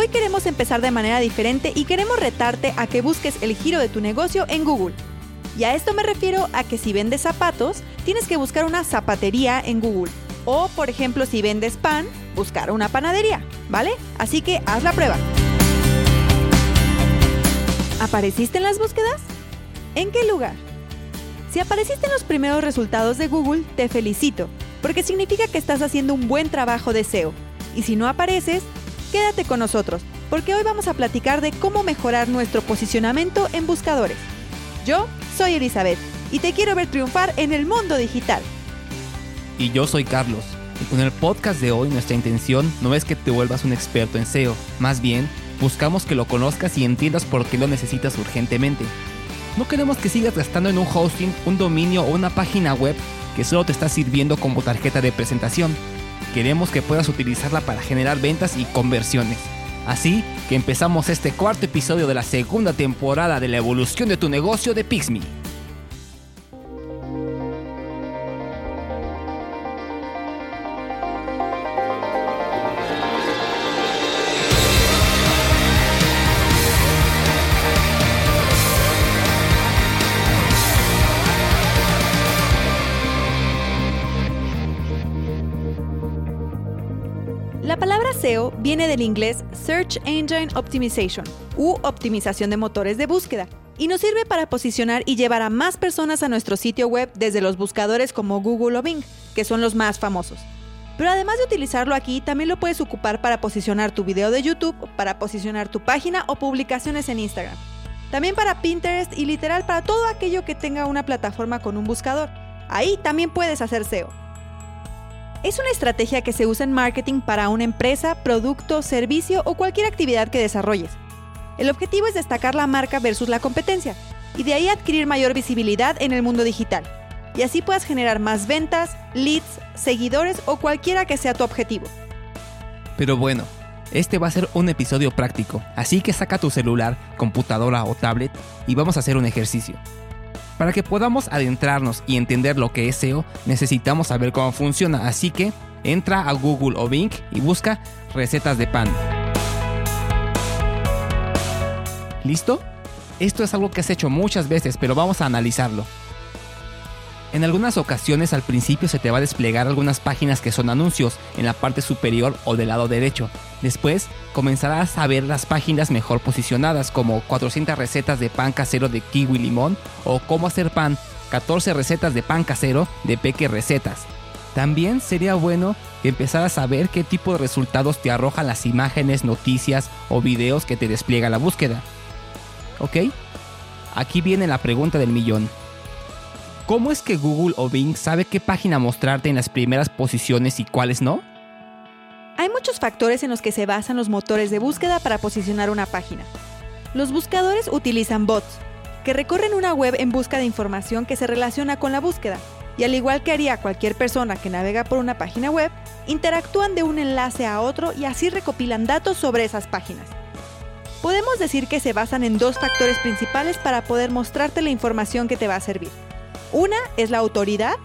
Hoy queremos empezar de manera diferente y queremos retarte a que busques el giro de tu negocio en Google. Y a esto me refiero a que si vendes zapatos, tienes que buscar una zapatería en Google. O, por ejemplo, si vendes pan, buscar una panadería, ¿vale? Así que haz la prueba. ¿Apareciste en las búsquedas? ¿En qué lugar? Si apareciste en los primeros resultados de Google, te felicito, porque significa que estás haciendo un buen trabajo de SEO. Y si no apareces, Quédate con nosotros, porque hoy vamos a platicar de cómo mejorar nuestro posicionamiento en buscadores. Yo soy Elizabeth y te quiero ver triunfar en el mundo digital. Y yo soy Carlos. Y con el podcast de hoy nuestra intención no es que te vuelvas un experto en SEO, más bien buscamos que lo conozcas y entiendas por qué lo necesitas urgentemente. No queremos que sigas gastando en un hosting, un dominio o una página web que solo te está sirviendo como tarjeta de presentación Queremos que puedas utilizarla para generar ventas y conversiones. Así que empezamos este cuarto episodio de la segunda temporada de la evolución de tu negocio de Pixme. Viene del inglés Search Engine Optimization u optimización de motores de búsqueda y nos sirve para posicionar y llevar a más personas a nuestro sitio web desde los buscadores como Google o Bing, que son los más famosos. Pero además de utilizarlo aquí, también lo puedes ocupar para posicionar tu video de YouTube, para posicionar tu página o publicaciones en Instagram. También para Pinterest y literal para todo aquello que tenga una plataforma con un buscador. Ahí también puedes hacer SEO. Es una estrategia que se usa en marketing para una empresa, producto, servicio o cualquier actividad que desarrolles. El objetivo es destacar la marca versus la competencia y de ahí adquirir mayor visibilidad en el mundo digital. Y así puedas generar más ventas, leads, seguidores o cualquiera que sea tu objetivo. Pero bueno, este va a ser un episodio práctico, así que saca tu celular, computadora o tablet y vamos a hacer un ejercicio. Para que podamos adentrarnos y entender lo que es SEO, necesitamos saber cómo funciona, así que entra a Google o Bing y busca recetas de pan. ¿Listo? Esto es algo que has hecho muchas veces, pero vamos a analizarlo. En algunas ocasiones al principio se te va a desplegar algunas páginas que son anuncios en la parte superior o del lado derecho. Después comenzarás a ver las páginas mejor posicionadas como 400 recetas de pan casero de kiwi limón o cómo hacer pan, 14 recetas de pan casero de peque recetas. También sería bueno que empezaras a ver qué tipo de resultados te arrojan las imágenes, noticias o videos que te despliega la búsqueda. ¿Ok? Aquí viene la pregunta del millón. ¿Cómo es que Google o Bing sabe qué página mostrarte en las primeras posiciones y cuáles no? Hay muchos factores en los que se basan los motores de búsqueda para posicionar una página. Los buscadores utilizan bots, que recorren una web en busca de información que se relaciona con la búsqueda, y al igual que haría cualquier persona que navega por una página web, interactúan de un enlace a otro y así recopilan datos sobre esas páginas. Podemos decir que se basan en dos factores principales para poder mostrarte la información que te va a servir. Una es la autoridad,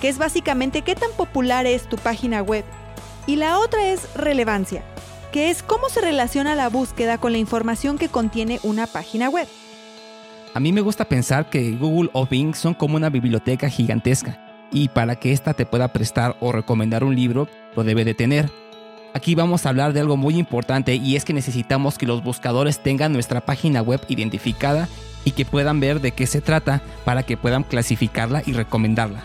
que es básicamente qué tan popular es tu página web. Y la otra es relevancia, que es cómo se relaciona la búsqueda con la información que contiene una página web. A mí me gusta pensar que Google o Bing son como una biblioteca gigantesca y para que ésta te pueda prestar o recomendar un libro, lo debe de tener. Aquí vamos a hablar de algo muy importante y es que necesitamos que los buscadores tengan nuestra página web identificada y que puedan ver de qué se trata para que puedan clasificarla y recomendarla.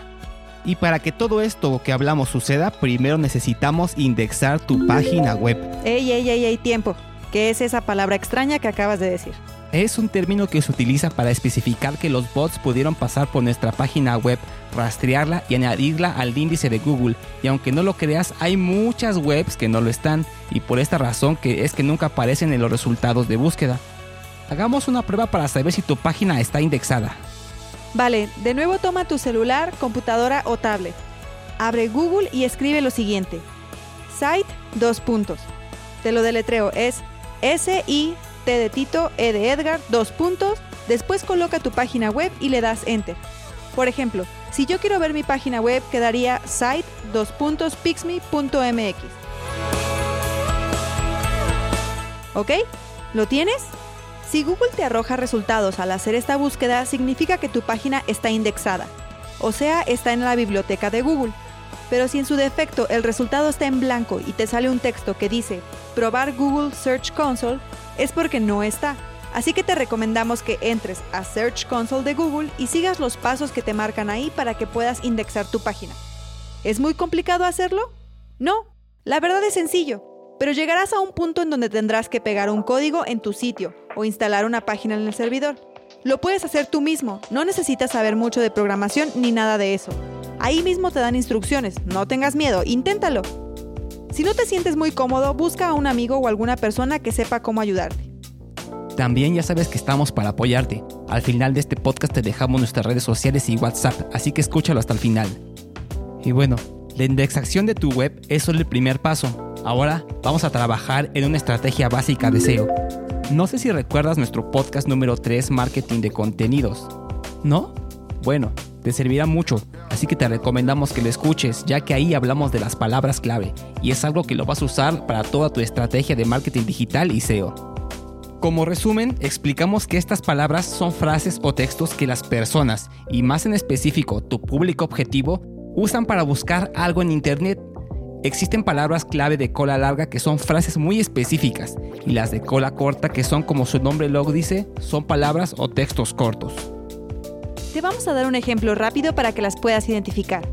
Y para que todo esto que hablamos suceda, primero necesitamos indexar tu página web. Ey, ey, ey, ey, tiempo. ¿Qué es esa palabra extraña que acabas de decir? Es un término que se utiliza para especificar que los bots pudieron pasar por nuestra página web, rastrearla y añadirla al índice de Google. Y aunque no lo creas, hay muchas webs que no lo están y por esta razón que es que nunca aparecen en los resultados de búsqueda. Hagamos una prueba para saber si tu página está indexada. Vale, de nuevo toma tu celular, computadora o tablet. Abre Google y escribe lo siguiente. Site, dos puntos. Te lo deletreo, es S-I-T de Tito, E de Edgar, dos puntos. Después coloca tu página web y le das Enter. Por ejemplo, si yo quiero ver mi página web, quedaría site.pixme.mx. ¿Ok? ¿Lo tienes? Si Google te arroja resultados al hacer esta búsqueda, significa que tu página está indexada, o sea, está en la biblioteca de Google. Pero si en su defecto el resultado está en blanco y te sale un texto que dice probar Google Search Console, es porque no está. Así que te recomendamos que entres a Search Console de Google y sigas los pasos que te marcan ahí para que puedas indexar tu página. ¿Es muy complicado hacerlo? No, la verdad es sencillo, pero llegarás a un punto en donde tendrás que pegar un código en tu sitio o instalar una página en el servidor. Lo puedes hacer tú mismo, no necesitas saber mucho de programación ni nada de eso. Ahí mismo te dan instrucciones, no tengas miedo, inténtalo. Si no te sientes muy cómodo, busca a un amigo o alguna persona que sepa cómo ayudarte. También ya sabes que estamos para apoyarte. Al final de este podcast te dejamos nuestras redes sociales y WhatsApp, así que escúchalo hasta el final. Y bueno, la indexación de tu web es solo el primer paso. Ahora vamos a trabajar en una estrategia básica de SEO. No sé si recuerdas nuestro podcast número 3, Marketing de Contenidos. ¿No? Bueno, te servirá mucho, así que te recomendamos que lo escuches, ya que ahí hablamos de las palabras clave y es algo que lo vas a usar para toda tu estrategia de marketing digital y SEO. Como resumen, explicamos que estas palabras son frases o textos que las personas, y más en específico tu público objetivo, usan para buscar algo en Internet. Existen palabras clave de cola larga que son frases muy específicas, y las de cola corta que son como su nombre lo dice, son palabras o textos cortos. Te vamos a dar un ejemplo rápido para que las puedas identificar.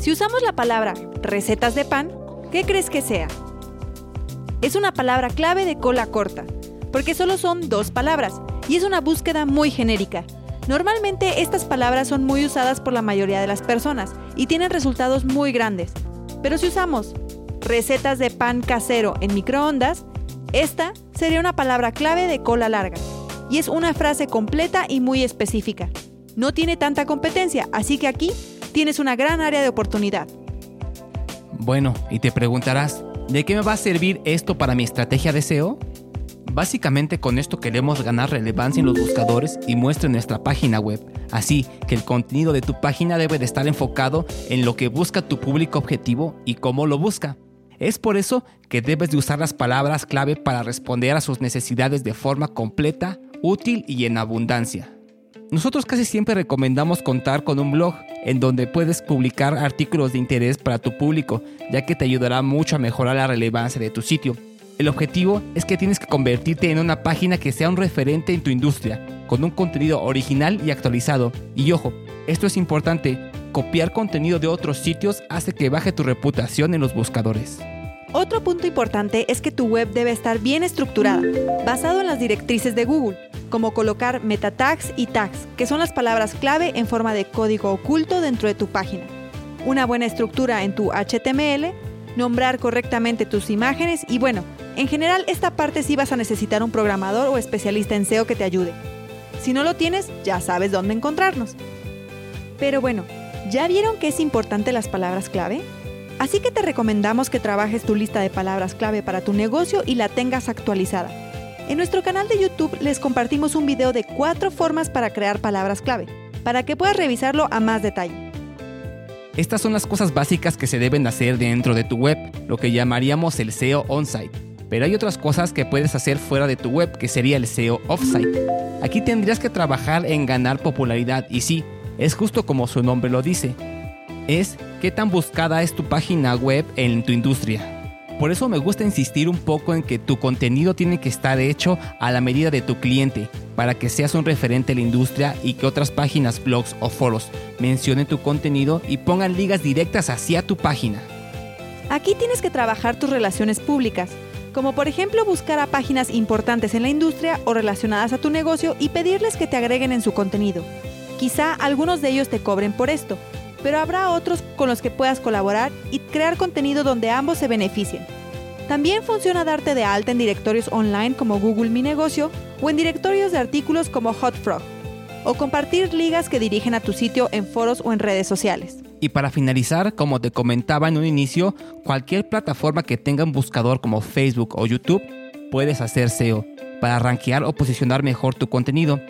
Si usamos la palabra recetas de pan, ¿qué crees que sea? Es una palabra clave de cola corta porque solo son dos palabras y es una búsqueda muy genérica. Normalmente estas palabras son muy usadas por la mayoría de las personas y tienen resultados muy grandes. Pero si usamos recetas de pan casero en microondas, esta sería una palabra clave de cola larga y es una frase completa y muy específica. No tiene tanta competencia, así que aquí tienes una gran área de oportunidad. Bueno, y te preguntarás, ¿de qué me va a servir esto para mi estrategia de SEO? Básicamente con esto queremos ganar relevancia en los buscadores y muestra en nuestra página web. Así que el contenido de tu página debe de estar enfocado en lo que busca tu público objetivo y cómo lo busca. Es por eso que debes de usar las palabras clave para responder a sus necesidades de forma completa, útil y en abundancia. Nosotros casi siempre recomendamos contar con un blog en donde puedes publicar artículos de interés para tu público, ya que te ayudará mucho a mejorar la relevancia de tu sitio. El objetivo es que tienes que convertirte en una página que sea un referente en tu industria, con un contenido original y actualizado. Y ojo, esto es importante, copiar contenido de otros sitios hace que baje tu reputación en los buscadores. Otro punto importante es que tu web debe estar bien estructurada, basado en las directrices de Google, como colocar meta tags y tags, que son las palabras clave en forma de código oculto dentro de tu página. Una buena estructura en tu HTML, nombrar correctamente tus imágenes y bueno, en general, esta parte sí vas a necesitar un programador o especialista en SEO que te ayude. Si no lo tienes, ya sabes dónde encontrarnos. Pero bueno, ¿ya vieron que es importante las palabras clave? Así que te recomendamos que trabajes tu lista de palabras clave para tu negocio y la tengas actualizada. En nuestro canal de YouTube les compartimos un video de cuatro formas para crear palabras clave, para que puedas revisarlo a más detalle. Estas son las cosas básicas que se deben hacer dentro de tu web, lo que llamaríamos el SEO on-site. Pero hay otras cosas que puedes hacer fuera de tu web, que sería el SEO offsite. Aquí tendrías que trabajar en ganar popularidad y sí, es justo como su nombre lo dice. Es qué tan buscada es tu página web en tu industria. Por eso me gusta insistir un poco en que tu contenido tiene que estar hecho a la medida de tu cliente, para que seas un referente en la industria y que otras páginas, blogs o foros mencionen tu contenido y pongan ligas directas hacia tu página. Aquí tienes que trabajar tus relaciones públicas como por ejemplo buscar a páginas importantes en la industria o relacionadas a tu negocio y pedirles que te agreguen en su contenido. Quizá algunos de ellos te cobren por esto, pero habrá otros con los que puedas colaborar y crear contenido donde ambos se beneficien. También funciona darte de alta en directorios online como Google Mi Negocio o en directorios de artículos como HotFrog, o compartir ligas que dirigen a tu sitio en foros o en redes sociales. Y para finalizar, como te comentaba en un inicio, cualquier plataforma que tenga un buscador como Facebook o YouTube, puedes hacer SEO para rankear o posicionar mejor tu contenido.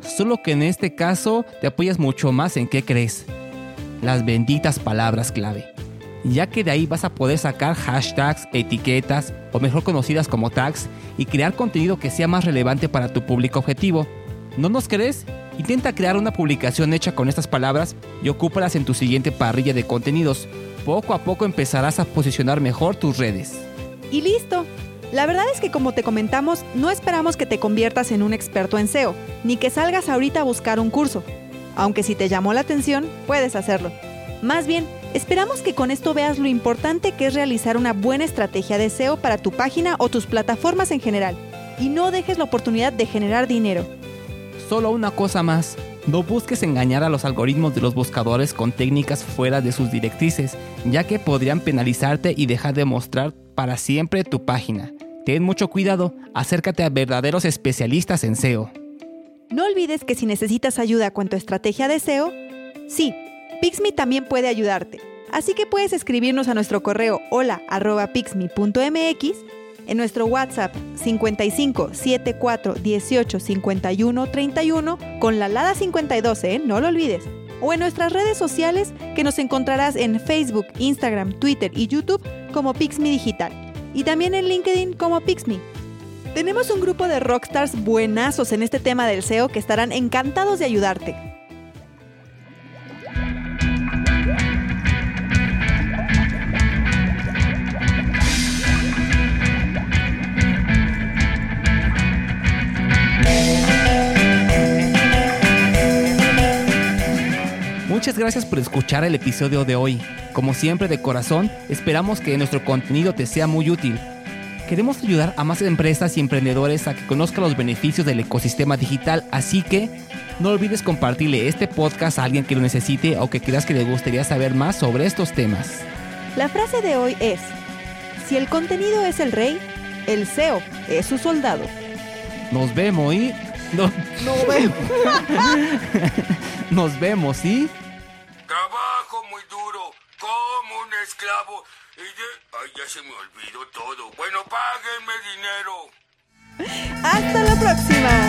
Solo que en este caso te apoyas mucho más en qué crees. Las benditas palabras clave ya que de ahí vas a poder sacar hashtags, etiquetas o mejor conocidas como tags y crear contenido que sea más relevante para tu público objetivo. ¿No nos crees? Intenta crear una publicación hecha con estas palabras y ocúpalas en tu siguiente parrilla de contenidos. Poco a poco empezarás a posicionar mejor tus redes. Y listo. La verdad es que como te comentamos, no esperamos que te conviertas en un experto en SEO, ni que salgas ahorita a buscar un curso. Aunque si te llamó la atención, puedes hacerlo. Más bien, Esperamos que con esto veas lo importante que es realizar una buena estrategia de SEO para tu página o tus plataformas en general y no dejes la oportunidad de generar dinero. Solo una cosa más, no busques engañar a los algoritmos de los buscadores con técnicas fuera de sus directrices, ya que podrían penalizarte y dejar de mostrar para siempre tu página. Ten mucho cuidado, acércate a verdaderos especialistas en SEO. No olvides que si necesitas ayuda con tu estrategia de SEO, sí, Pixme también puede ayudarte. Así que puedes escribirnos a nuestro correo hola@pixme.mx, en nuestro WhatsApp 55 74 18 51 31 con la LADA 52, ¿eh? no lo olvides. O en nuestras redes sociales que nos encontrarás en Facebook, Instagram, Twitter y YouTube como Pixme Digital. Y también en LinkedIn como Pixme. Tenemos un grupo de rockstars buenazos en este tema del SEO que estarán encantados de ayudarte. Muchas gracias por escuchar el episodio de hoy. Como siempre de corazón, esperamos que nuestro contenido te sea muy útil. Queremos ayudar a más empresas y emprendedores a que conozcan los beneficios del ecosistema digital, así que no olvides compartirle este podcast a alguien que lo necesite o que creas que le gustaría saber más sobre estos temas. La frase de hoy es, si el contenido es el rey, el SEO es su soldado. Nos vemos y... No, no vemos. Nos vemos y... Trabajo muy duro, como un esclavo. Y Ay, ya se me olvidó todo. Bueno, páguenme dinero. Hasta la próxima.